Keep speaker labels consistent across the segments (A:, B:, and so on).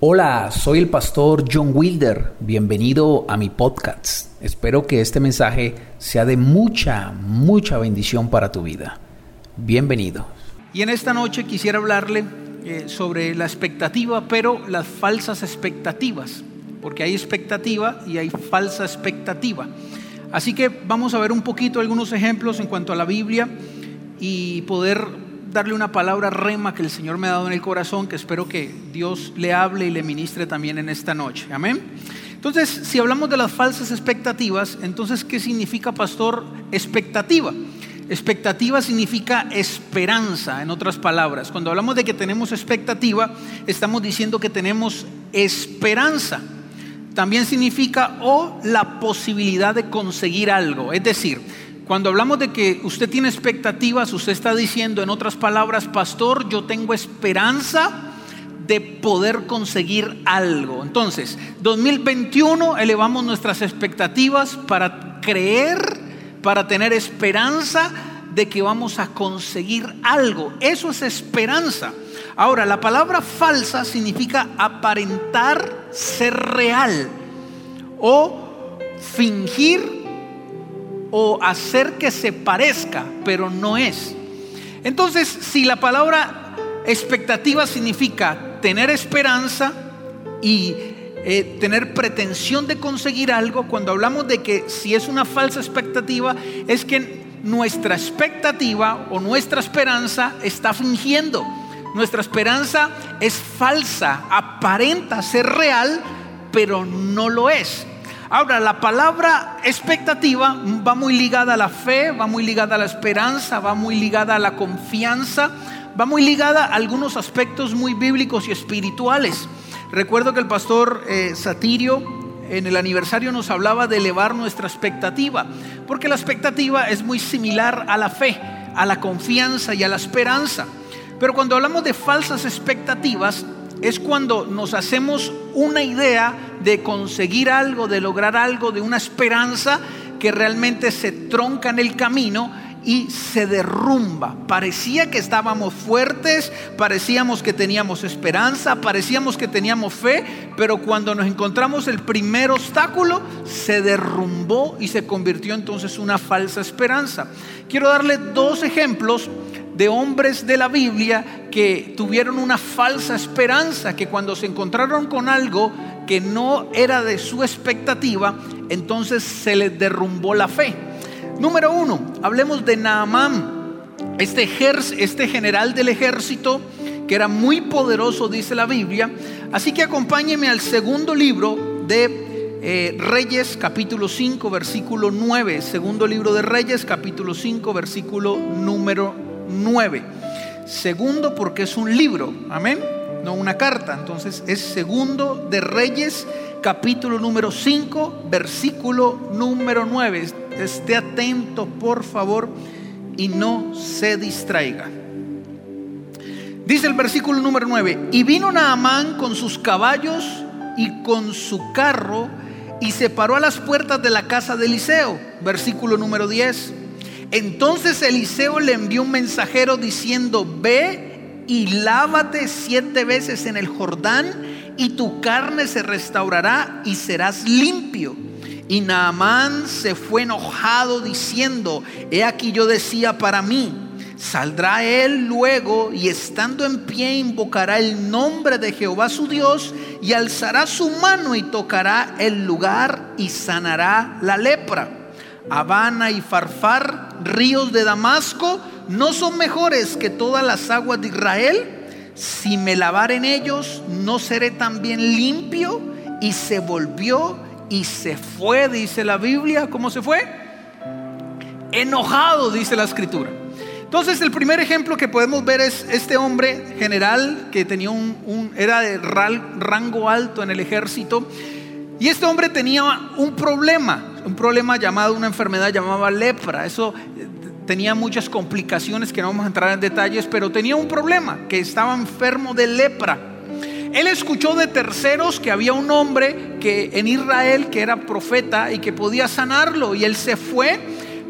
A: Hola, soy el pastor John Wilder. Bienvenido a mi podcast. Espero que este mensaje sea de mucha, mucha bendición para tu vida. Bienvenido.
B: Y en esta noche quisiera hablarle eh, sobre la expectativa, pero las falsas expectativas, porque hay expectativa y hay falsa expectativa. Así que vamos a ver un poquito algunos ejemplos en cuanto a la Biblia y poder darle una palabra rema que el Señor me ha dado en el corazón, que espero que Dios le hable y le ministre también en esta noche. Amén. Entonces, si hablamos de las falsas expectativas, entonces, ¿qué significa, pastor, expectativa? Expectativa significa esperanza, en otras palabras. Cuando hablamos de que tenemos expectativa, estamos diciendo que tenemos esperanza. También significa o la posibilidad de conseguir algo. Es decir, cuando hablamos de que usted tiene expectativas, usted está diciendo, en otras palabras, pastor, yo tengo esperanza de poder conseguir algo. Entonces, 2021 elevamos nuestras expectativas para creer, para tener esperanza de que vamos a conseguir algo. Eso es esperanza. Ahora, la palabra falsa significa aparentar ser real o fingir o hacer que se parezca, pero no es. Entonces, si la palabra expectativa significa tener esperanza y eh, tener pretensión de conseguir algo, cuando hablamos de que si es una falsa expectativa, es que nuestra expectativa o nuestra esperanza está fingiendo. Nuestra esperanza es falsa, aparenta ser real, pero no lo es. Ahora, la palabra expectativa va muy ligada a la fe, va muy ligada a la esperanza, va muy ligada a la confianza, va muy ligada a algunos aspectos muy bíblicos y espirituales. Recuerdo que el pastor eh, Satirio en el aniversario nos hablaba de elevar nuestra expectativa, porque la expectativa es muy similar a la fe, a la confianza y a la esperanza. Pero cuando hablamos de falsas expectativas, es cuando nos hacemos una idea de conseguir algo, de lograr algo, de una esperanza que realmente se tronca en el camino y se derrumba. Parecía que estábamos fuertes, parecíamos que teníamos esperanza, parecíamos que teníamos fe, pero cuando nos encontramos el primer obstáculo, se derrumbó y se convirtió entonces en una falsa esperanza. Quiero darle dos ejemplos de hombres de la Biblia que tuvieron una falsa esperanza, que cuando se encontraron con algo que no era de su expectativa, entonces se les derrumbó la fe. Número uno, hablemos de Naamán, este, este general del ejército que era muy poderoso, dice la Biblia. Así que acompáñeme al segundo libro de eh, Reyes, capítulo 5, versículo 9. Segundo libro de Reyes, capítulo 5, versículo número 9. Segundo, porque es un libro, amén, no una carta. Entonces es segundo de Reyes, capítulo número 5, versículo número 9. Esté atento, por favor, y no se distraiga. Dice el versículo número 9, y vino Naamán con sus caballos y con su carro y se paró a las puertas de la casa de Eliseo. Versículo número 10. Entonces Eliseo le envió un mensajero diciendo, ve y lávate siete veces en el Jordán y tu carne se restaurará y serás limpio. Y Naamán se fue enojado diciendo, he aquí yo decía para mí, saldrá él luego y estando en pie invocará el nombre de Jehová su Dios y alzará su mano y tocará el lugar y sanará la lepra. Habana y Farfar, ríos de Damasco, no son mejores que todas las aguas de Israel. Si me lavar en ellos, no seré también limpio. Y se volvió y se fue, dice la Biblia. ¿Cómo se fue? Enojado, dice la escritura. Entonces el primer ejemplo que podemos ver es este hombre general que tenía un, era de rango alto en el ejército y este hombre tenía un problema, un problema llamado, una enfermedad llamada lepra. Eso eh, tenía muchas complicaciones que no vamos a entrar en detalles, pero tenía un problema, que estaba enfermo de lepra. Él escuchó de terceros que había un hombre que en Israel que era profeta y que podía sanarlo y él se fue,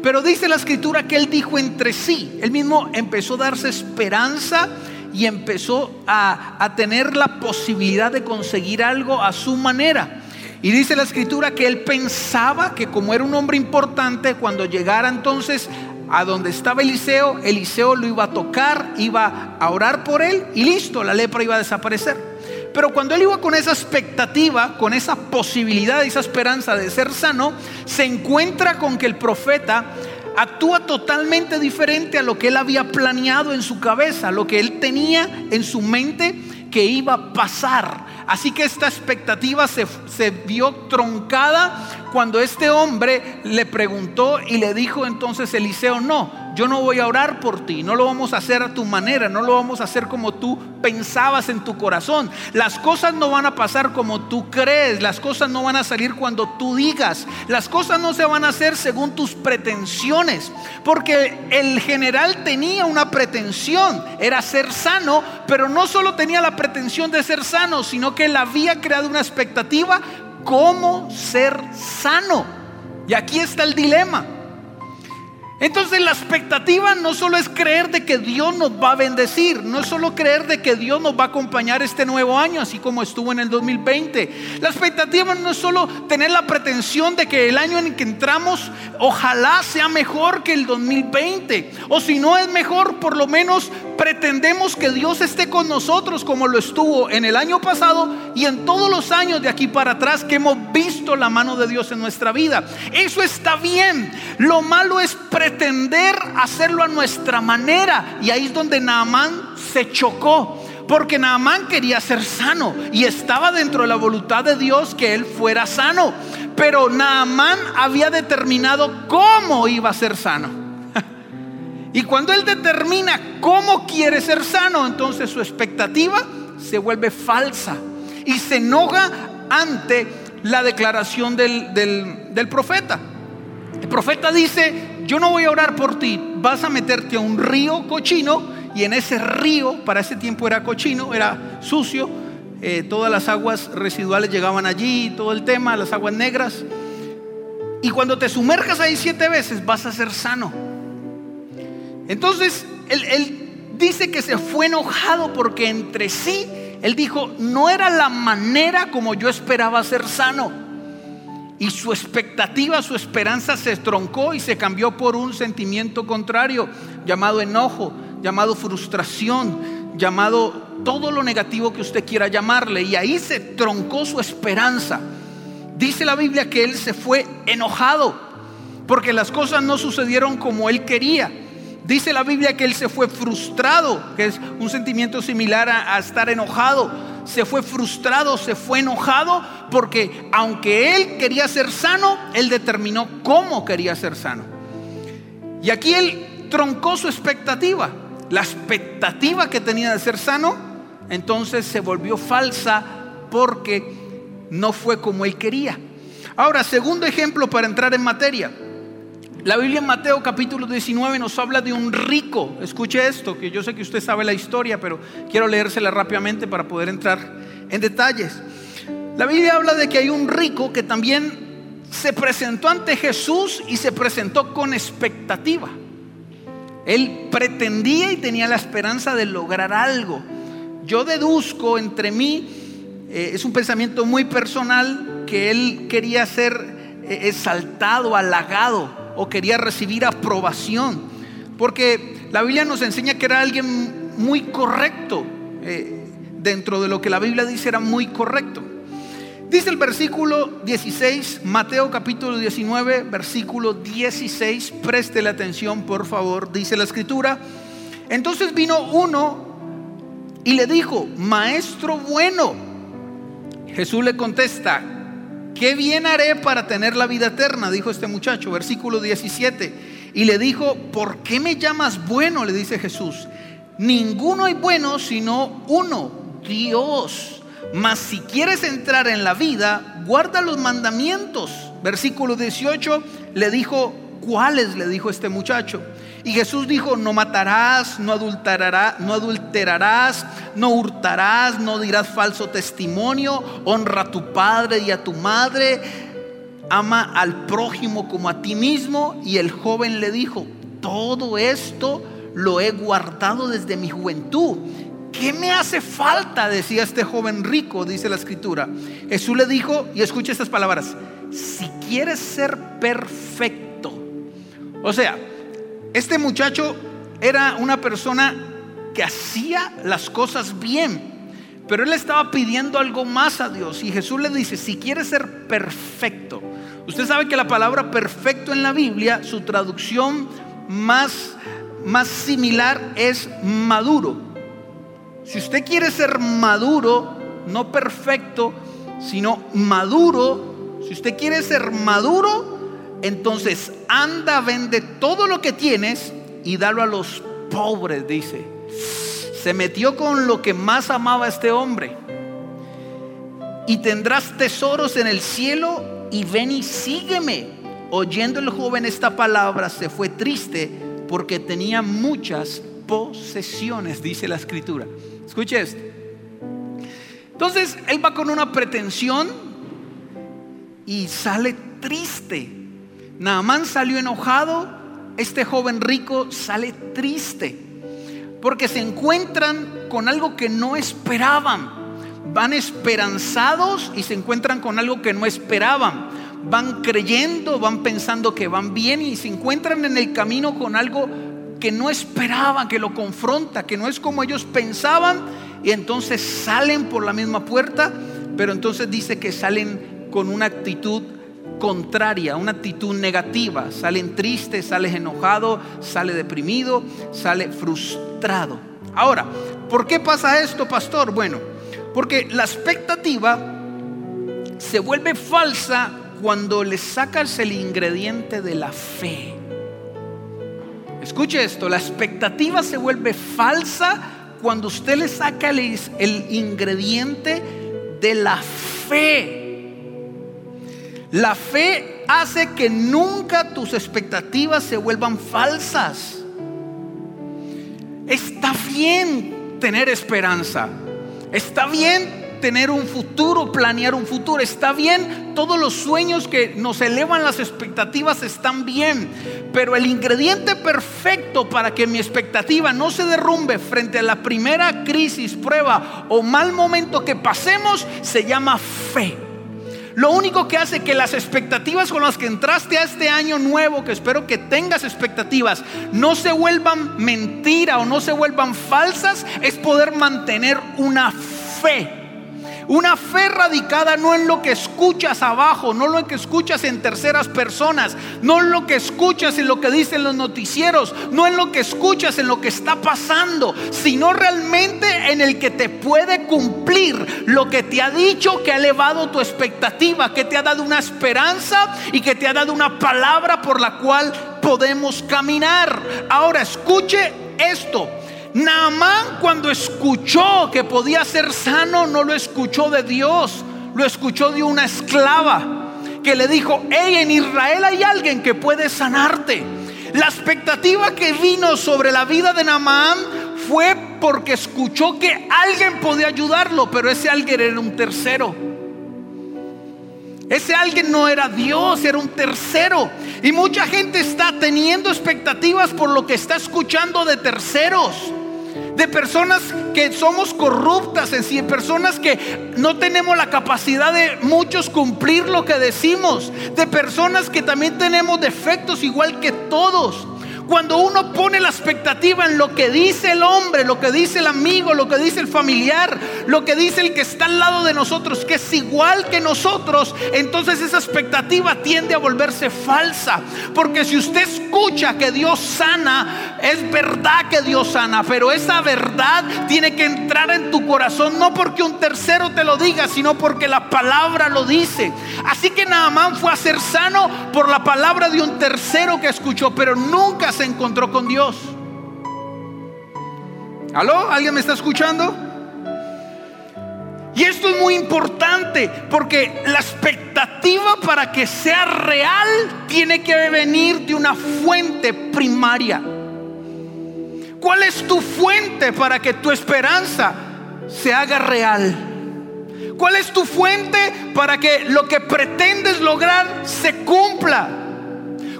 B: pero dice la escritura que él dijo entre sí, él mismo empezó a darse esperanza y empezó a, a tener la posibilidad de conseguir algo a su manera. Y dice la escritura que él pensaba que como era un hombre importante, cuando llegara entonces a donde estaba Eliseo, Eliseo lo iba a tocar, iba a orar por él y listo, la lepra iba a desaparecer. Pero cuando él iba con esa expectativa, con esa posibilidad, esa esperanza de ser sano, se encuentra con que el profeta actúa totalmente diferente a lo que él había planeado en su cabeza, lo que él tenía en su mente que iba a pasar. Así que esta expectativa se, se, vio troncada cuando este hombre le preguntó y le dijo entonces Eliseo, no, yo no voy a orar por ti, no lo vamos a hacer a tu manera, no lo vamos a hacer como tú pensabas en tu corazón. Las cosas no van a pasar como tú crees, las cosas no van a salir cuando tú digas, las cosas no se van a hacer según tus pretensiones, porque el general tenía una pretensión, era ser sano, pero no solo tenía la pretensión de ser sano, sino que él había creado una expectativa cómo ser sano. Y aquí está el dilema. Entonces la expectativa no solo es creer de que Dios nos va a bendecir, no es solo creer de que Dios nos va a acompañar este nuevo año, así como estuvo en el 2020. La expectativa no es solo tener la pretensión de que el año en que entramos ojalá sea mejor que el 2020, o si no es mejor, por lo menos pretendemos que Dios esté con nosotros como lo estuvo en el año pasado y en todos los años de aquí para atrás que hemos visto la mano de Dios en nuestra vida. Eso está bien. Lo malo es pretender hacerlo a nuestra manera. Y ahí es donde Naamán se chocó. Porque Naamán quería ser sano y estaba dentro de la voluntad de Dios que él fuera sano. Pero Naamán había determinado cómo iba a ser sano. Y cuando él determina cómo quiere ser sano, entonces su expectativa se vuelve falsa y se enoja ante la declaración del, del, profeta. El profeta dice, yo no voy a orar por ti, vas a meterte a un río cochino y en ese río, para ese tiempo era cochino, era sucio, eh, todas las aguas residuales llegaban allí, todo el tema, las aguas negras. Y cuando te sumerjas ahí siete veces vas a ser sano. Entonces, él, dice que se fue enojado porque entre sí, él dijo, no era la manera como yo esperaba ser sano. Y su expectativa, su esperanza se troncó y se cambió por un sentimiento contrario, llamado enojo, llamado frustración, llamado todo lo negativo que usted quiera llamarle. Y ahí se troncó su esperanza. Dice la Biblia que él se fue enojado porque las cosas no sucedieron como él quería. Dice la Biblia que él se fue frustrado, que es un sentimiento similar a, estar enojado. Se fue frustrado, se fue enojado, porque aunque él quería ser sano, él determinó cómo quería ser sano. Y aquí él troncó su expectativa. La expectativa que tenía de ser sano, entonces se volvió falsa porque no fue como él quería. Ahora, segundo ejemplo para entrar en materia. La Biblia en Mateo capítulo 19 nos habla de un rico. Escuche esto, que yo sé que usted sabe la historia, pero quiero leérsela rápidamente para poder entrar en detalles. La Biblia habla de que hay un rico que también se presentó ante Jesús y se presentó con expectativa. Él pretendía y tenía la esperanza de lograr algo. Yo deduzco entre mí, eh, es un pensamiento muy personal, que él quería ser eh, exaltado, halagado o quería recibir aprobación. Porque la Biblia nos enseña que era alguien muy correcto. Eh, dentro de lo que la Biblia dice era muy correcto. Dice el versículo 16, Mateo capítulo 19, versículo 16, preste la atención por favor, dice la escritura. Entonces vino uno y le dijo, maestro bueno. Jesús le contesta, ¿qué bien haré para tener la vida eterna? Dijo este muchacho, versículo 17. Y le dijo, ¿por qué me llamas bueno? Le dice Jesús. Ninguno hay bueno sino uno, Dios. Mas si quieres entrar en la vida, guarda los mandamientos. Versículo 18 le dijo, ¿cuáles? Le dijo este muchacho. Y Jesús dijo, no matarás, no adulterarás, no adulterarás, no hurtarás, no dirás falso testimonio, honra a tu padre y a tu madre, ama al prójimo como a ti mismo. Y el joven le dijo, todo esto lo he guardado desde mi juventud. ¿qué me hace falta? Decía este joven rico, dice la escritura. Jesús le dijo, y escucha estas palabras, si quieres ser perfecto. O sea, este muchacho era una persona que hacía las cosas bien, pero él estaba pidiendo algo más a Dios. Y Jesús le dice, si quieres ser perfecto, usted sabe que la palabra perfecto en la Biblia, su traducción más, más similar es maduro. Si usted quiere ser maduro, no perfecto, sino maduro, si usted quiere ser maduro, entonces anda, vende todo lo que tienes y dalo a los pobres, dice. Se metió con lo que más amaba este hombre. Y tendrás tesoros en el cielo y ven y sígueme. Oyendo el joven esta palabra, se fue triste porque tenía muchas posesiones, dice la escritura. Escuche esto. Entonces él va con una pretensión y sale triste. Naamán salió enojado, este joven rico sale triste porque se encuentran con algo que no esperaban. Van esperanzados y se encuentran con algo que no esperaban. Van creyendo, van pensando que van bien y se encuentran en el camino con algo que no esperaban, que lo confronta, que no es como ellos pensaban y entonces salen por la misma puerta, pero entonces dice que salen con una actitud contraria, una actitud negativa. Salen tristes, sales enojado, sale deprimido, sale frustrado. Ahora, ¿por qué pasa esto, pastor? Bueno, porque la expectativa se vuelve falsa cuando le sacas el ingrediente de la fe. Escuche esto, la expectativa se vuelve falsa cuando usted le saca el, el ingrediente de la fe. La fe hace que nunca tus expectativas se vuelvan falsas. Está bien tener esperanza. Está bien tener un futuro, planear un futuro. Está bien, todos los sueños que nos elevan las expectativas están bien. Pero el ingrediente perfecto para que mi expectativa no se derrumbe frente a la primera crisis, prueba o mal momento que pasemos se llama fe. Lo único que hace que las expectativas con las que entraste a este año nuevo, que espero que tengas expectativas, no se vuelvan mentira o no se vuelvan falsas, es poder mantener una fe una fe radicada no en lo que escuchas abajo, no en lo que escuchas en terceras personas, no en lo que escuchas en lo que dicen los noticieros, no en lo que escuchas en lo que está pasando, sino realmente en el que te puede cumplir lo que te ha dicho, que ha elevado tu expectativa, que te ha dado una esperanza y que te ha dado una palabra por la cual podemos caminar. Ahora escuche esto. Naamán cuando escuchó que podía ser sano, no lo escuchó de Dios, lo escuchó de una esclava que le dijo, hey, en Israel hay alguien que puede sanarte. La expectativa que vino sobre la vida de Naamán fue porque escuchó que alguien podía ayudarlo, pero ese alguien era un tercero. Ese alguien no era Dios, era un tercero. Y mucha gente está teniendo expectativas por lo que está escuchando de terceros de personas que somos corruptas en sí, personas que no tenemos la capacidad de muchos cumplir lo que decimos, de personas que también tenemos defectos igual que todos. Cuando uno pone la expectativa en lo que dice el hombre, lo que dice el amigo, lo que dice el familiar, lo que dice el que está al lado de nosotros, que es igual que nosotros, entonces esa expectativa tiende a volverse falsa. Porque si usted escucha que Dios sana, es verdad que Dios sana, pero esa verdad tiene que entrar en tu corazón, no porque un tercero te lo diga, sino porque la palabra lo dice. Así que Naamán fue a ser sano por la palabra de un tercero que escuchó, pero nunca se encontró con Dios. ¿Aló? ¿Alguien me está escuchando? Y esto es muy importante porque la expectativa para que sea real tiene que venir de una fuente primaria. ¿Cuál es tu fuente para que tu esperanza se haga real? ¿Cuál es tu fuente para que lo que pretendes lograr se cumpla?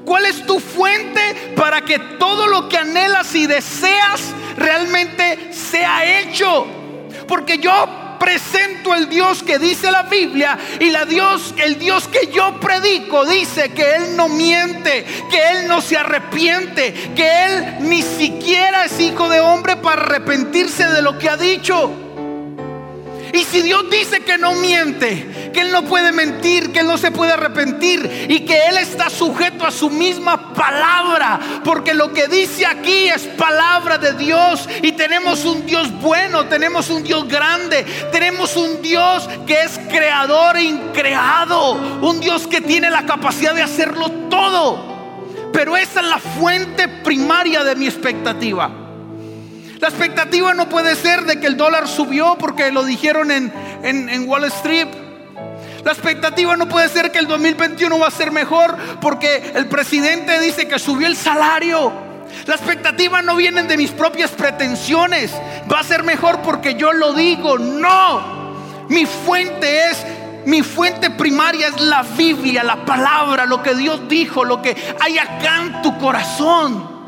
B: ¿Cuál es tu fuente para que todo lo que anhelas y deseas realmente sea hecho. Porque yo presento el Dios que dice la Biblia y la Dios, el Dios que yo predico dice que Él no miente, que Él no se arrepiente, que Él ni siquiera es hijo de hombre para arrepentirse de lo que ha dicho. Y si Dios dice que no miente, que Él no puede mentir, que Él no se puede arrepentir y que Él está sujeto a su misma palabra, porque lo que dice aquí es palabra de Dios y tenemos un Dios bueno, tenemos un Dios grande, tenemos un Dios que es creador e increado, un Dios que tiene la capacidad de hacerlo todo. Pero esa es la fuente primaria de mi expectativa. La expectativa no puede ser de que el dólar subió porque lo dijeron en, Wall Street. La expectativa no puede ser que el 2021 va a ser mejor porque el presidente dice que subió el salario. La expectativa no viene de mis propias pretensiones. Va a ser mejor porque yo lo digo. No. Mi fuente es, mi fuente primaria es la Biblia, la palabra, lo que Dios dijo, lo que hay acá en tu corazón.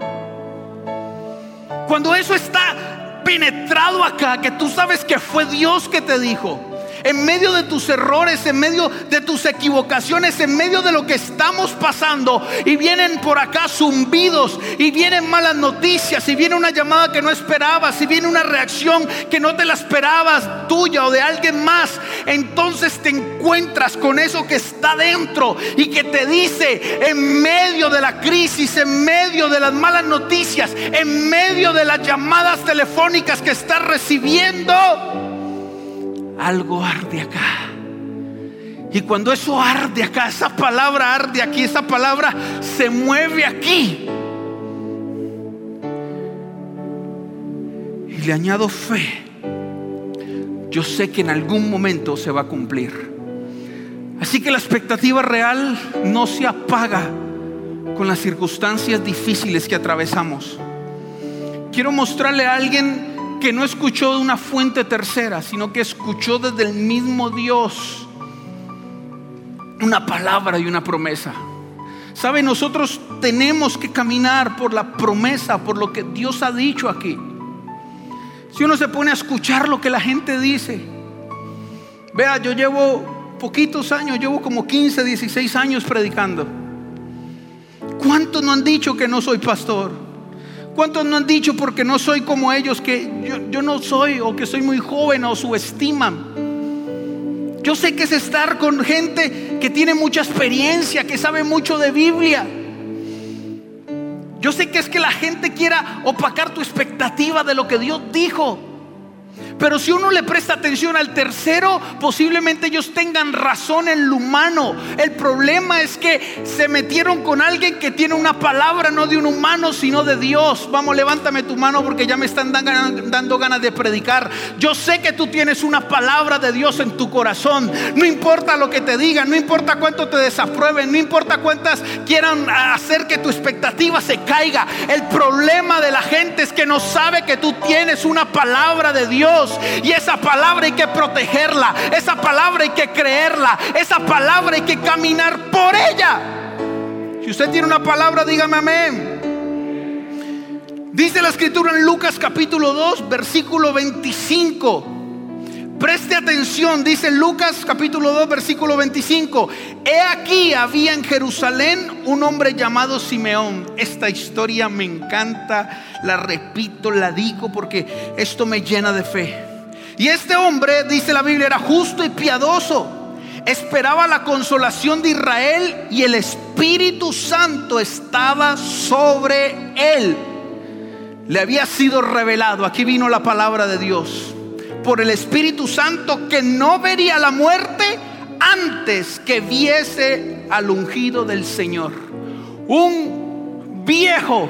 B: Cuando eso está penetrado acá, que tú sabes que fue Dios que te dijo en medio de tus errores, en medio de tus equivocaciones, en medio de lo que estamos pasando y vienen por acá zumbidos y vienen malas noticias y viene una llamada que no esperabas y viene una reacción que no te la esperabas tuya o de alguien más, entonces te encuentras con eso que está dentro y que te dice en medio de la crisis, en medio de las malas noticias, en medio de las llamadas telefónicas que estás recibiendo, algo arde acá. Y cuando eso arde acá, esa palabra arde aquí, esa palabra se mueve aquí. Y le añado fe. Yo sé que en algún momento se va a cumplir. Así que la expectativa real no se apaga con las circunstancias difíciles que atravesamos. Quiero mostrarle a alguien que no escuchó de una fuente tercera, sino que escuchó desde el mismo Dios una palabra y una promesa. ¿Sabe? Nosotros tenemos que caminar por la promesa, por lo que Dios ha dicho aquí. Si uno se pone a escuchar lo que la gente dice, vea, yo llevo poquitos años, llevo como 15, 16 años predicando. ¿Cuántos no han dicho que no soy pastor? ¿Cuántos no han dicho porque no soy como ellos que yo, no soy o que soy muy joven o subestiman? Yo sé que es estar con gente que tiene mucha experiencia, que sabe mucho de Biblia. Yo sé que es que la gente quiera opacar tu expectativa de lo que Dios dijo. Pero si uno le presta atención al tercero, posiblemente ellos tengan razón en lo humano. El problema es que se metieron con alguien que tiene una palabra no de un humano, sino de Dios. Vamos, levántame tu mano porque ya me están dando ganas de predicar. Yo sé que tú tienes una palabra de Dios en tu corazón. No importa lo que te digan, no importa cuánto te desaprueben, no importa cuántas quieran hacer que tu expectativa se caiga. El problema de la gente es que no sabe que tú tienes una palabra de Y esa palabra hay que protegerla, esa palabra hay que creerla, esa palabra hay que caminar por ella. Si usted tiene una palabra, dígame amén. Dice la escritura en Lucas capítulo 2, versículo 25. Preste atención, dice Lucas capítulo 2, versículo 25. He aquí había en Jerusalén un hombre llamado Simeón. Esta historia me encanta, la repito, la digo porque esto me llena de fe. Y este hombre, dice la Biblia, era justo y piadoso. Esperaba la consolación de Israel y el Espíritu Santo estaba sobre él. Le había sido revelado, aquí vino la palabra de Dios por el Espíritu Santo que no vería la muerte antes que viese al ungido del Señor. Un viejo,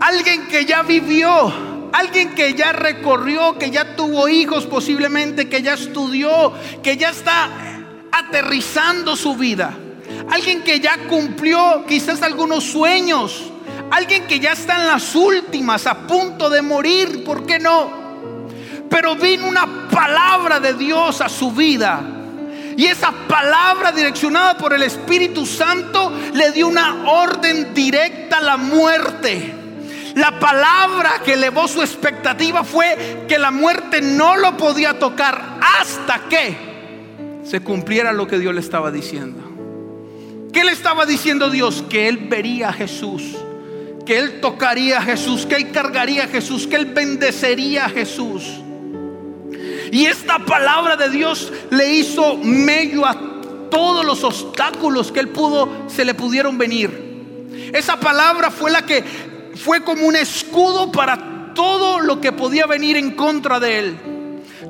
B: alguien que ya vivió, alguien que ya recorrió, que ya tuvo hijos posiblemente, que ya estudió, que ya está aterrizando su vida. Alguien que ya cumplió quizás algunos sueños. Alguien que ya está en las últimas, a punto de morir, ¿por qué no? Pero vino una palabra de Dios a su vida. Y esa palabra direccionada por el Espíritu Santo le dio una orden directa a la muerte. La palabra que elevó su expectativa fue que la muerte no lo podía tocar hasta que se cumpliera lo que Dios le estaba diciendo. ¿Qué le estaba diciendo Dios? Que él vería a Jesús, que él tocaría a Jesús, que él cargaría a Jesús, que él bendecería a Jesús. Y esta palabra de Dios le hizo medio a todos los obstáculos que él pudo, se le pudieron venir. Esa palabra fue la que fue como un escudo para todo lo que podía venir en contra de él.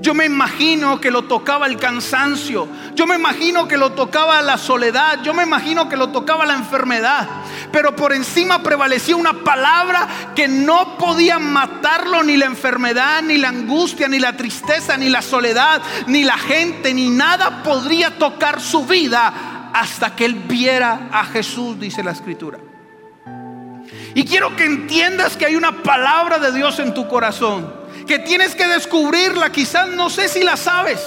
B: Yo me imagino que lo tocaba el cansancio. Yo me imagino que lo tocaba la soledad. Yo me imagino que lo tocaba la enfermedad. Pero por encima prevalecía una palabra que no podía matarlo ni la enfermedad, ni la angustia, ni la tristeza, ni la soledad, ni la gente, ni nada podría tocar su vida hasta que él viera a Jesús, dice la escritura. Y quiero que entiendas que hay una palabra de Dios en tu corazón que tienes que descubrirla. Quizás no sé si la sabes,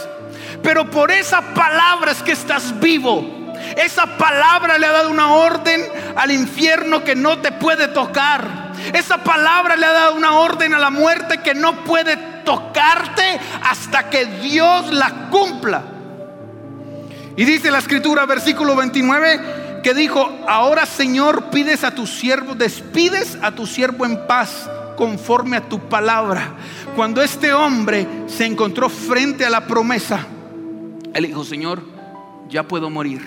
B: pero por esa palabra es que estás vivo. Esa palabra le ha dado una orden al infierno que no te puede tocar. Esa palabra le ha dado una orden a la muerte que no puede tocarte hasta que Dios la cumpla. Y dice la escritura, versículo 29, que dijo, ahora Señor pides a tu siervo, despides a tu siervo en paz conforme a tu palabra. Cuando este hombre se encontró frente a la promesa, él dijo, Señor, ya puedo morir.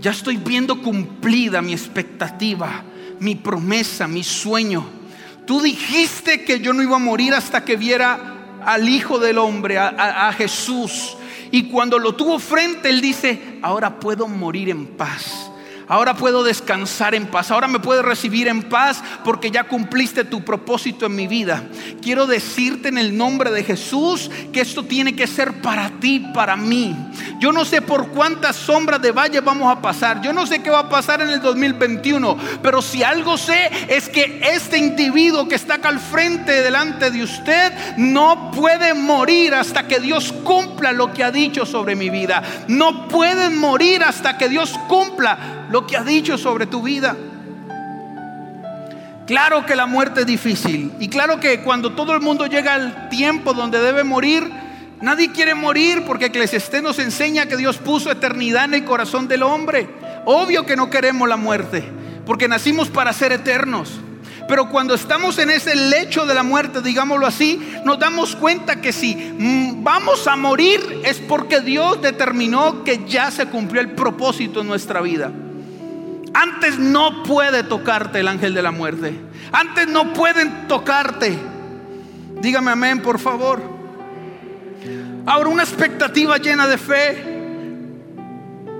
B: Ya estoy viendo cumplida mi expectativa, mi promesa, mi sueño. Tú dijiste que yo no iba a morir hasta que viera al Hijo del Hombre, a, a Jesús. Y cuando lo tuvo frente, él dice, ahora puedo morir en paz. Ahora puedo descansar en paz. Ahora me puedes recibir en paz porque ya cumpliste tu propósito en mi vida. Quiero decirte en el nombre de Jesús que esto tiene que ser para ti, para mí. Yo no sé por cuántas sombras de valle vamos a pasar. Yo no sé qué va a pasar en el 2021. Pero si algo sé es que este individuo que está acá al frente delante de usted no puede morir hasta que Dios cumpla lo que ha dicho sobre mi vida. No puede morir hasta que Dios cumpla lo que ha dicho sobre tu vida. Claro que la muerte es difícil y claro que cuando todo el mundo llega al tiempo donde debe morir, nadie quiere morir porque Eclesiastés nos enseña que Dios puso eternidad en el corazón del hombre. Obvio que no queremos la muerte porque nacimos para ser eternos. Pero cuando estamos en ese lecho de la muerte, digámoslo así, nos damos cuenta que si vamos a morir es porque Dios determinó que ya se cumplió el propósito en nuestra vida. Antes no puede tocarte el ángel de la muerte. Antes no pueden tocarte. Dígame amén, por favor. Ahora una expectativa llena de fe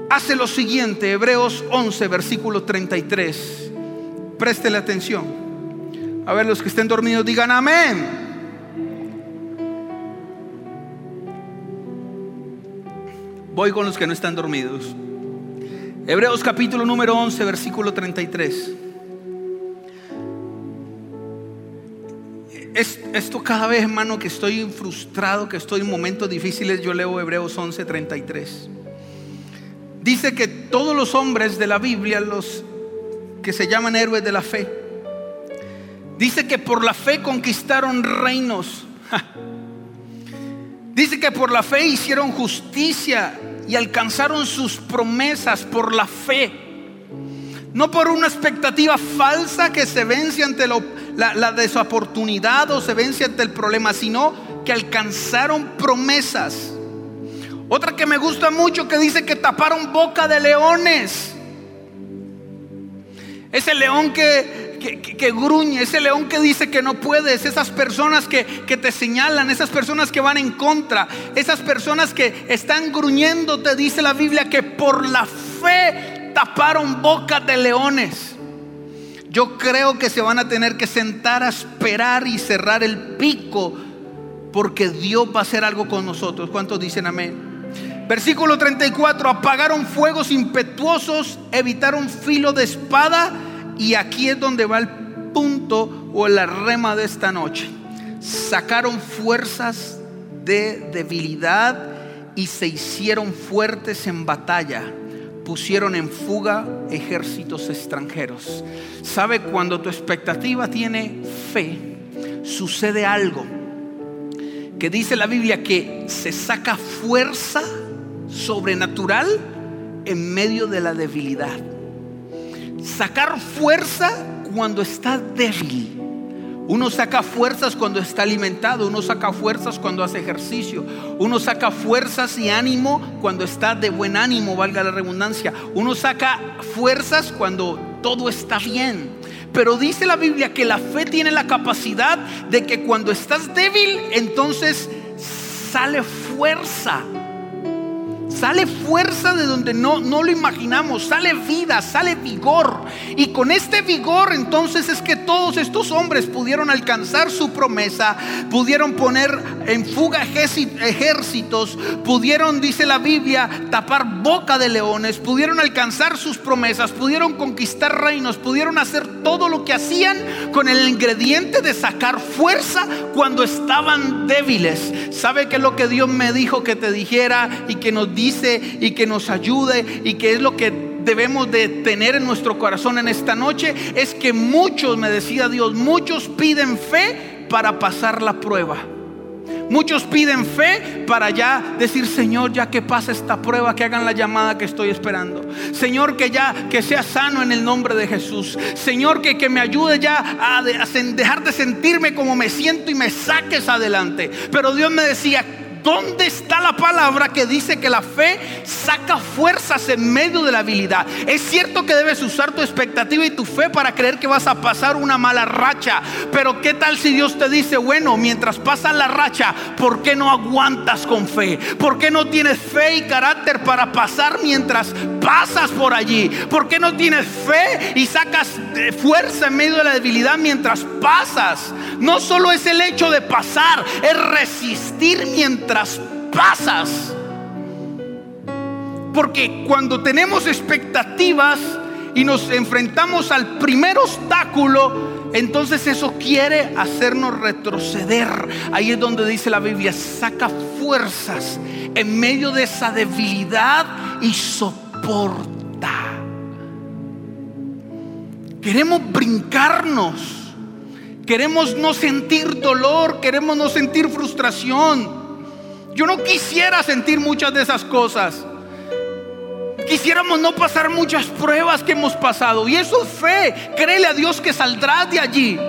B: hace lo siguiente, Hebreos 11, versículo 33. Préstele atención. A ver, los que estén dormidos digan amén. Voy con los que no están dormidos. Hebreos capítulo número 11, versículo 33. esto cada vez, hermano, que estoy frustrado, que estoy en momentos difíciles, yo leo Hebreos 11, 33. Dice que todos los hombres de la Biblia, los que se llaman héroes de la fe, dice que por la fe conquistaron reinos. Dice que por la fe hicieron justicia y alcanzaron sus promesas por la fe. No por una expectativa falsa que se vence ante la, la desoportunidad o se vence ante el problema, sino que alcanzaron promesas. Otra que me gusta mucho que dice que taparon boca de leones. Ese león que, que, gruñe, ese león que dice que no puedes, esas personas que, que te señalan, esas personas que van en contra, esas personas que están gruñendo, te dice la Biblia que por la fe taparon bocas de leones. Yo creo que se van a tener que sentar a esperar y cerrar el pico porque Dios va a hacer algo con nosotros. ¿Cuántos dicen amén? Versículo 34, apagaron fuegos impetuosos, evitaron filo de espada y aquí es donde va el punto o la rema de esta noche. Sacaron fuerzas de debilidad y se hicieron fuertes en batalla. pusieron en fuga ejércitos extranjeros. ¿Sabe? Cuando tu expectativa tiene fe, sucede algo que dice la Biblia que se saca fuerza sobrenatural en medio de la debilidad. Sacar fuerza cuando está débil. Uno saca fuerzas cuando está alimentado, uno saca fuerzas cuando hace ejercicio, uno saca fuerzas y ánimo cuando está de buen ánimo, valga la redundancia. Uno saca fuerzas cuando todo está bien. Pero dice la Biblia que la fe tiene la capacidad de que cuando estás débil, entonces sale fuerza Sale fuerza de donde no, no lo imaginamos, sale vida, sale vigor. Y con este vigor entonces es que todos estos hombres pudieron alcanzar su promesa, pudieron poner en fuga ejércitos, pudieron, dice la Biblia, tapar boca de leones, pudieron alcanzar sus promesas, pudieron conquistar reinos, pudieron hacer todo lo que hacían con el ingrediente de sacar fuerza cuando estaban débiles. ¿Sabe que lo que Dios me dijo que te dijera y que nos y que nos ayude y que es lo que debemos de tener en nuestro corazón en esta noche, es que muchos, me decía Dios, muchos piden fe para pasar la prueba. Muchos piden fe para ya decir, Señor, ya que pase esta prueba, que hagan la llamada que estoy esperando. Señor, que ya, que sea sano en el nombre de Jesús. Señor, que, que me ayude ya a dejar de sentirme como me siento y me saques adelante. Pero Dios me decía, ¿Dónde está la palabra que dice que la fe saca fuerzas en medio de la habilidad? Es cierto que debes usar tu expectativa y tu fe para creer que vas a pasar una mala racha. Pero ¿qué tal si Dios te dice, bueno, mientras pasa la racha, ¿por qué no aguantas con fe? ¿Por qué no tienes fe y carácter para pasar mientras pasas por allí? ¿Por qué no tienes fe y sacas fuerza en medio de la debilidad mientras pasas? No solo es el hecho de pasar, es resistir mientras pasas. Porque cuando tenemos expectativas y nos enfrentamos al primer obstáculo, entonces eso quiere hacernos retroceder. Ahí es donde dice la Biblia, saca fuerzas en medio de esa debilidad y soporta. Queremos brincarnos, queremos no sentir dolor, queremos no sentir frustración. Yo no quisiera sentir muchas de esas cosas. Quisiéramos no pasar muchas pruebas que hemos pasado. Y eso es fe. Créele a Dios que saldrás de allí.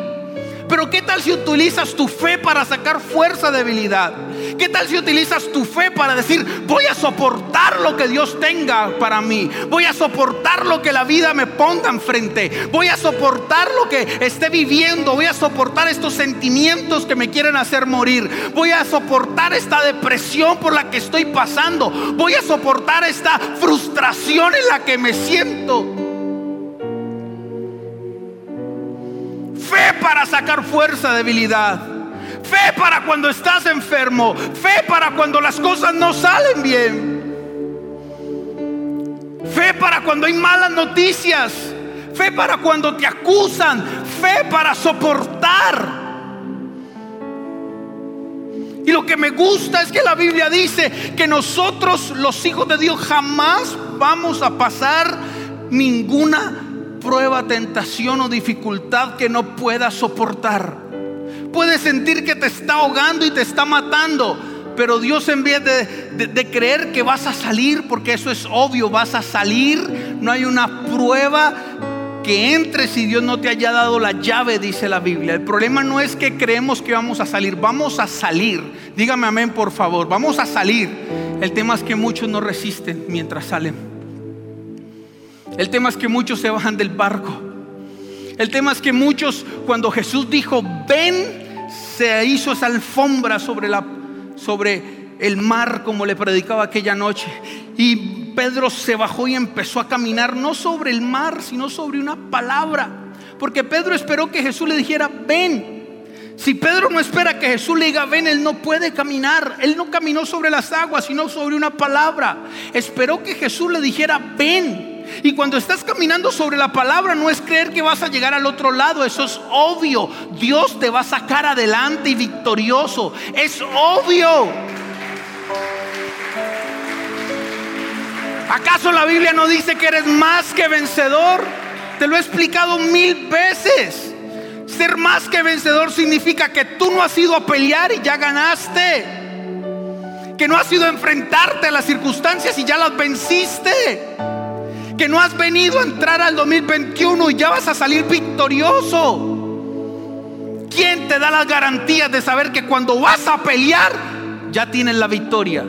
B: Pero ¿qué tal si utilizas tu fe para sacar fuerza de debilidad? ¿Qué tal si utilizas tu fe para decir, voy a soportar lo que Dios tenga para mí? Voy a soportar lo que la vida me ponga enfrente. Voy a soportar lo que esté viviendo. Voy a soportar estos sentimientos que me quieren hacer morir. Voy a soportar esta depresión por la que estoy pasando. Voy a soportar esta frustración en la que me siento. Fe para sacar fuerza, debilidad. Fe para cuando estás enfermo. Fe para cuando las cosas no salen bien. Fe para cuando hay malas noticias. Fe para cuando te acusan. Fe para soportar. Y lo que me gusta es que la Biblia dice que nosotros los hijos de Dios jamás vamos a pasar ninguna prueba, tentación o dificultad que no puedas soportar. Puedes sentir que te está ahogando y te está matando. Pero Dios en vez de, de, creer que vas a salir, porque eso es obvio, vas a salir, no hay una prueba que entre si Dios no te haya dado la llave, dice la Biblia. El problema no es que creemos que vamos a salir, vamos a salir. Dígame amén, por favor, vamos a salir. El tema es que muchos no resisten mientras salen. El tema es que muchos se bajan del barco. El tema es que muchos, cuando Jesús dijo, ven, se hizo esa alfombra sobre, la, sobre el mar, como le predicaba aquella noche. Y Pedro se bajó y empezó a caminar, no sobre el mar, sino sobre una palabra. Porque Pedro esperó que Jesús le dijera, ven. Si Pedro no espera que Jesús le diga, ven, él no puede caminar. Él no caminó sobre las aguas, sino sobre una palabra. Esperó que Jesús le dijera, ven. Y cuando estás caminando sobre la palabra no es creer que vas a llegar al otro lado, eso es obvio. Dios te va a sacar adelante y victorioso. Es obvio. ¿Acaso la Biblia no dice que eres más que vencedor? Te lo he explicado mil veces. Ser más que vencedor significa que tú no has ido a pelear y ya ganaste. Que no has ido a enfrentarte a las circunstancias y ya las venciste. Que no has venido a entrar al 2021 y ya vas a salir victorioso. ¿Quién te da las garantías de saber que cuando vas a pelear ya tienes la victoria?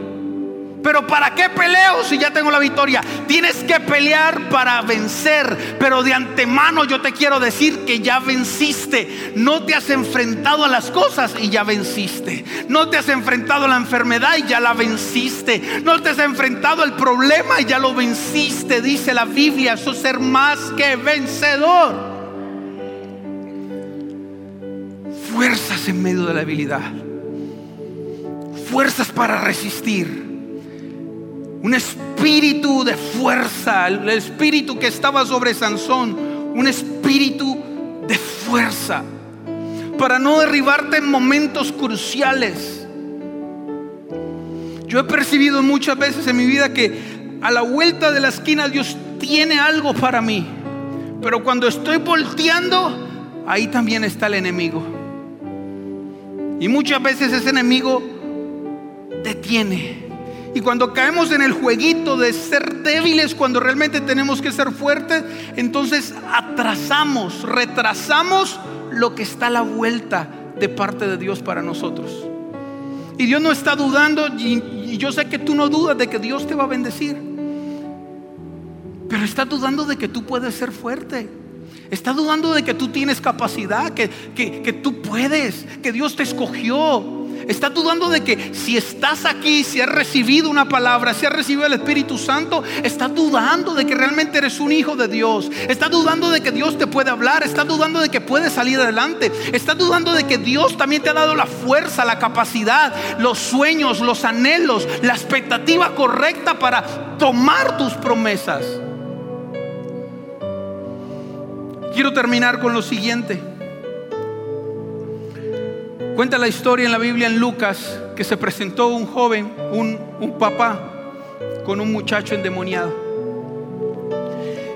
B: Pero ¿para qué peleo si ya tengo la victoria? Tienes que pelear para vencer. Pero de antemano yo te quiero decir que ya venciste. No te has enfrentado a las cosas y ya venciste. No te has enfrentado a la enfermedad y ya la venciste. No te has enfrentado al problema y ya lo venciste. Dice la Biblia, eso es ser más que vencedor. Fuerzas en medio de la debilidad. Fuerzas para resistir un espíritu de fuerza, el espíritu que estaba sobre Sansón, un espíritu de fuerza, para no derribarte en momentos cruciales. Yo he percibido muchas veces en mi vida que a la vuelta de la esquina Dios tiene algo para mí, pero cuando estoy volteando, ahí también está el enemigo. Y muchas veces ese enemigo detiene y cuando caemos en el jueguito de ser débiles cuando realmente tenemos que ser fuertes, entonces atrasamos, retrasamos lo que está a la vuelta de parte de Dios para nosotros. Y Dios no está dudando, y, yo sé que tú no dudas de que Dios te va a bendecir. Pero está dudando de que tú puedes ser fuerte. Está dudando de que tú tienes capacidad, que, que tú puedes, que Dios te escogió, Está dudando de que si estás aquí, si has recibido una palabra, si has recibido el Espíritu Santo, está dudando de que realmente eres un hijo de Dios. Está dudando de que Dios te puede hablar. Está dudando de que puedes salir adelante. Está dudando de que Dios también te ha dado la fuerza, la capacidad, los sueños, los anhelos, la expectativa correcta para tomar tus promesas. Quiero terminar con lo siguiente. Cuenta la historia en la Biblia en Lucas que se presentó un joven, un, un papá, con un muchacho endemoniado.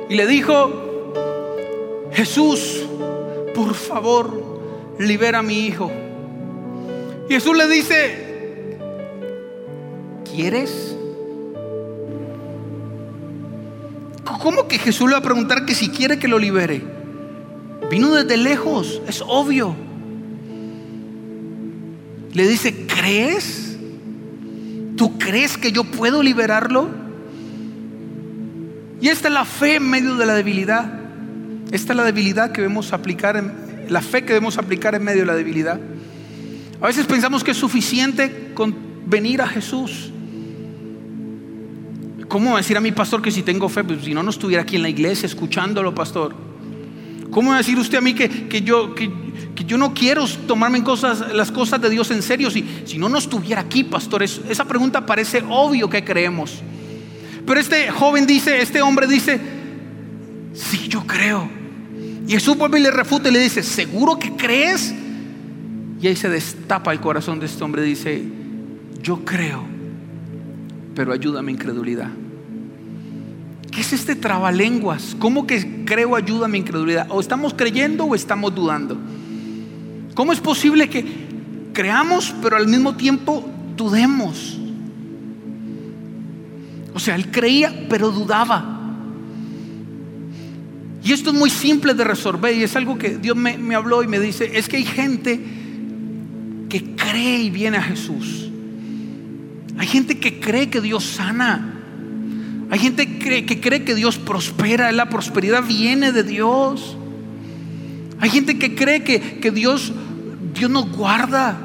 B: Y le dijo, Jesús, por favor, libera a mi hijo. Y Jesús le dice, ¿quieres? ¿Cómo que Jesús le va a preguntar que si quiere que lo libere? Vino desde lejos, es obvio. Le dice, ¿crees? ¿Tú crees que yo puedo liberarlo? Y esta es la fe en medio de la debilidad. Esta es la debilidad que debemos aplicar, en, la fe que debemos aplicar en medio de la debilidad. A veces pensamos que es suficiente con venir a Jesús. ¿Cómo decir a mi pastor que si tengo fe? Pues si no, no estuviera aquí en la iglesia escuchándolo, pastor. ¿Cómo decir usted a mí que, que yo, que, que yo no quiero tomarme en cosas, las cosas de Dios en serio si, si no, no estuviera aquí, pastores. Esa pregunta parece obvio que creemos. Pero este joven dice, este hombre dice, sí, yo creo. Y Jesús vuelve le refuta y le dice, ¿seguro que crees? Y ahí se destapa el corazón de este hombre y dice, yo creo, pero ayúdame incredulidad. ¿Qué es este trabalenguas? ¿Cómo que creo ayuda mi incredulidad? ¿O estamos creyendo o estamos dudando? ¿Cómo es posible que creamos pero al mismo tiempo dudemos? O sea, él creía pero dudaba. Y esto es muy simple de resolver y es algo que Dios me, me, habló y me dice, es que hay gente que cree y viene a Jesús. Hay gente que cree que Dios sana. Hay gente que, que cree que Dios prospera. La prosperidad viene de Dios. Hay gente que cree que, que Dios Dios nos guarda.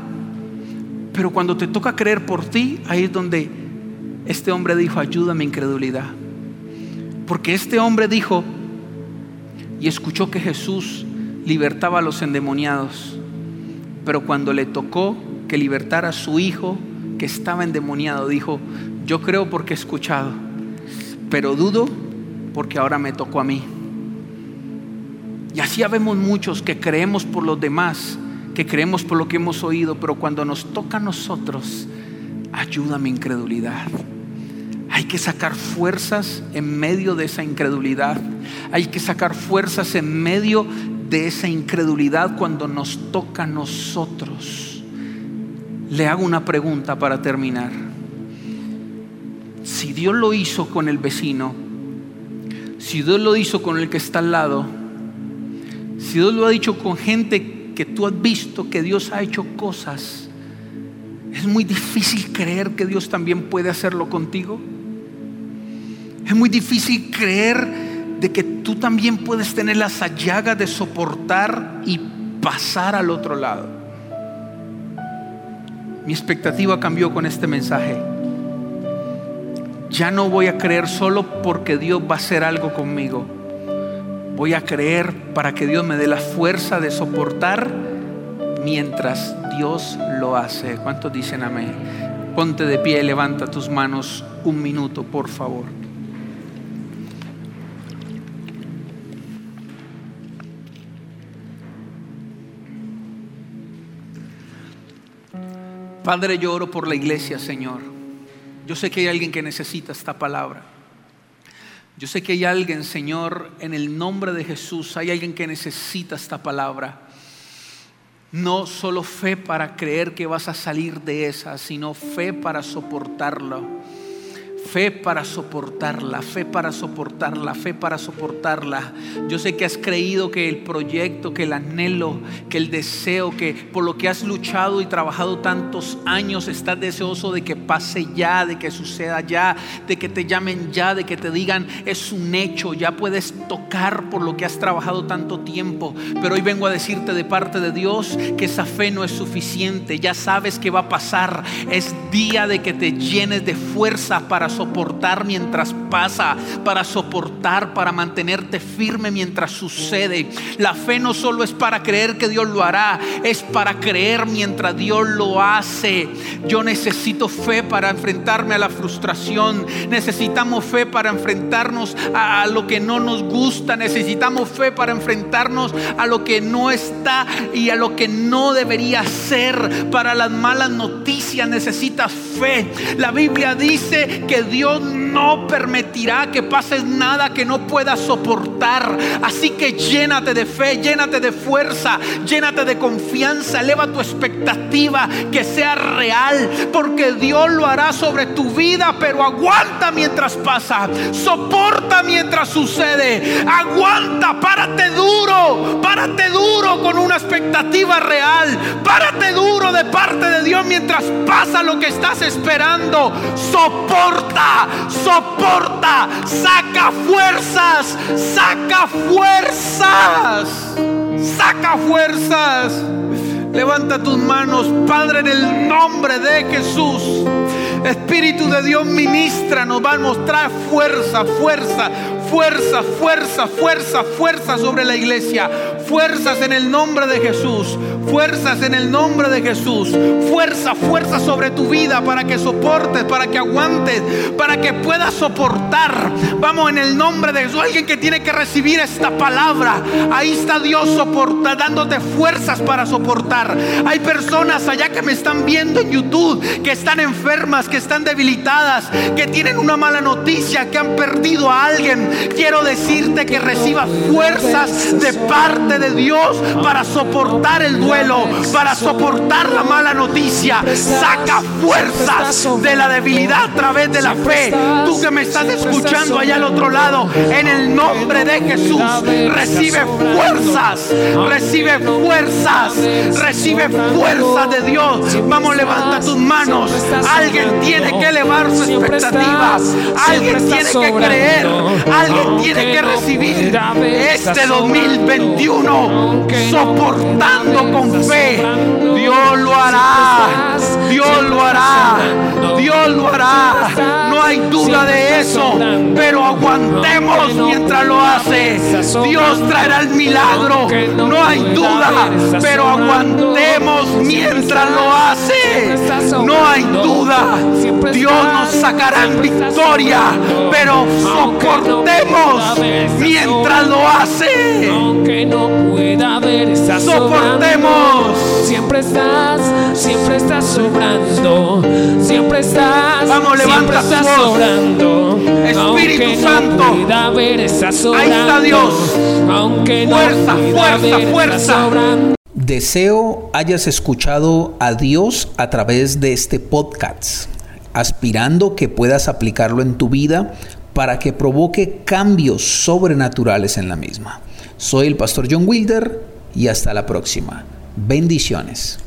B: Pero cuando te toca creer por ti, ahí es donde este hombre dijo, ayúdame incredulidad. Porque este hombre dijo y escuchó que Jesús libertaba a los endemoniados. Pero cuando le tocó que libertara a su hijo que estaba endemoniado, dijo, yo creo porque he escuchado, pero dudo porque ahora me tocó a mí. Y así vemos muchos que creemos por los demás, que creemos por lo que hemos oído, pero cuando nos toca a nosotros, ayuda mi incredulidad. Hay que sacar fuerzas en medio de esa incredulidad. Hay que sacar fuerzas en medio de esa incredulidad cuando nos toca a nosotros. Le hago una pregunta para terminar. Si Dios lo hizo con el vecino, si Dios lo hizo con el que está al lado, si Dios lo ha dicho con gente que tú has visto que Dios ha hecho cosas, es muy difícil creer que Dios también puede hacerlo contigo. Es muy difícil creer de que tú también puedes tener la sallaga de soportar y pasar al otro lado. Mi expectativa cambió con este mensaje. Ya no voy a creer solo porque Dios va a hacer algo conmigo. Voy a creer para que Dios me dé la fuerza de soportar mientras Dios lo hace. ¿Cuántos dicen amén? Ponte de pie, levanta tus manos un minuto, por favor. Padre, yo oro por la iglesia, Señor. Yo sé que hay alguien que necesita esta palabra. Yo sé que hay alguien, Señor, en el nombre de Jesús, hay alguien que necesita esta palabra. No solo fe para creer que vas a salir de esa, sino fe para soportarlo fe para soportarla, fe para soportarla, fe para soportarla. Yo sé que has creído que el proyecto, que el anhelo, que el deseo, que por lo que has luchado y trabajado tantos años, estás deseoso de que pase ya, de que suceda ya, de que te llamen ya, de que te digan es un hecho, ya puedes tocar por lo que has trabajado tanto tiempo. Pero hoy vengo a decirte de parte de Dios que esa fe no es suficiente, ya sabes que va a pasar, es día de que te llenes de fuerza para soportar mientras pasa, para soportar, para mantenerte firme mientras sucede. La fe no solo es para creer que Dios lo hará, es para creer mientras Dios lo hace. Yo necesito fe para enfrentarme a la frustración, necesitamos fe para enfrentarnos a, lo que no nos gusta, necesitamos fe para enfrentarnos a lo que no está y a lo que no debería ser. Para las malas noticias necesitas fe. La Biblia dice que Dios no permitirá que pases nada que no puedas soportar. Así que llénate de fe, llénate de fuerza, llénate de confianza, eleva tu expectativa que sea real, porque Dios lo hará sobre tu vida, pero aguanta mientras pasa, soporta mientras sucede, aguanta, párate duro, párate duro con una expectativa real, párate duro de parte de Dios mientras pasa lo que estás esperando, soporta soporta, saca fuerzas, saca fuerzas, saca fuerzas. Levanta tus manos, Padre, en el nombre de Jesús. Espíritu de Dios ministra, nos va a mostrar fuerza, fuerza, fuerza, fuerza, fuerza, fuerza sobre la iglesia. Fuerzas en el nombre de Jesús. Fuerzas en el nombre de Jesús. Fuerza, fuerza sobre tu vida para que soportes, para que aguantes, para que puedas soportar. Vamos en el nombre de Jesús. Alguien que tiene que recibir esta palabra. Ahí está Dios soporta, dándote fuerzas para soportar. Hay personas allá que me están viendo en YouTube que están enfermas, que están debilitadas, que tienen una mala noticia, que han perdido a alguien quiero decirte que recibas fuerzas de parte de Dios para soportar el duelo, para soportar la mala noticia. Saca fuerzas de la debilidad a través de la fe. Tú que me estás escuchando allá al otro lado, en el nombre de Jesús, recibe fuerzas, recibe fuerzas, recibe fuerzas de Dios. Vamos, levanta tus manos. Alguien tiene que elevar su expectativa. Alguien tiene que creer tiene que recibir este 2021 soportando con fe. Dios lo hará. Dios lo hará. Dios lo hará. No hay duda de eso. Pero aguantemos mientras lo hace. Dios traerá el milagro. No hay duda. Pero aguantemos mientras lo hace. No hay duda. Dios nos sacará en victoria. Pero soportemos mientras lo hace.
C: Pueda ver,
B: soportemos.
C: Siempre estás, siempre estás sobrando. Siempre estás,
B: Vamos, levanta
C: siempre estás sobrando.
D: Espíritu Santo.
C: pueda ver, está sobrando.
D: está Dios.
C: Aunque
D: Fuerza,
C: no pueda
D: fuerza,
C: ver, está
D: fuerza.
C: sobrando.
B: Deseo hayas escuchado a Dios a través de este podcast, aspirando que puedas aplicarlo en tu vida para que provoque cambios sobrenaturales en la misma. Soy el pastor John Wilder y hasta la próxima. Bendiciones.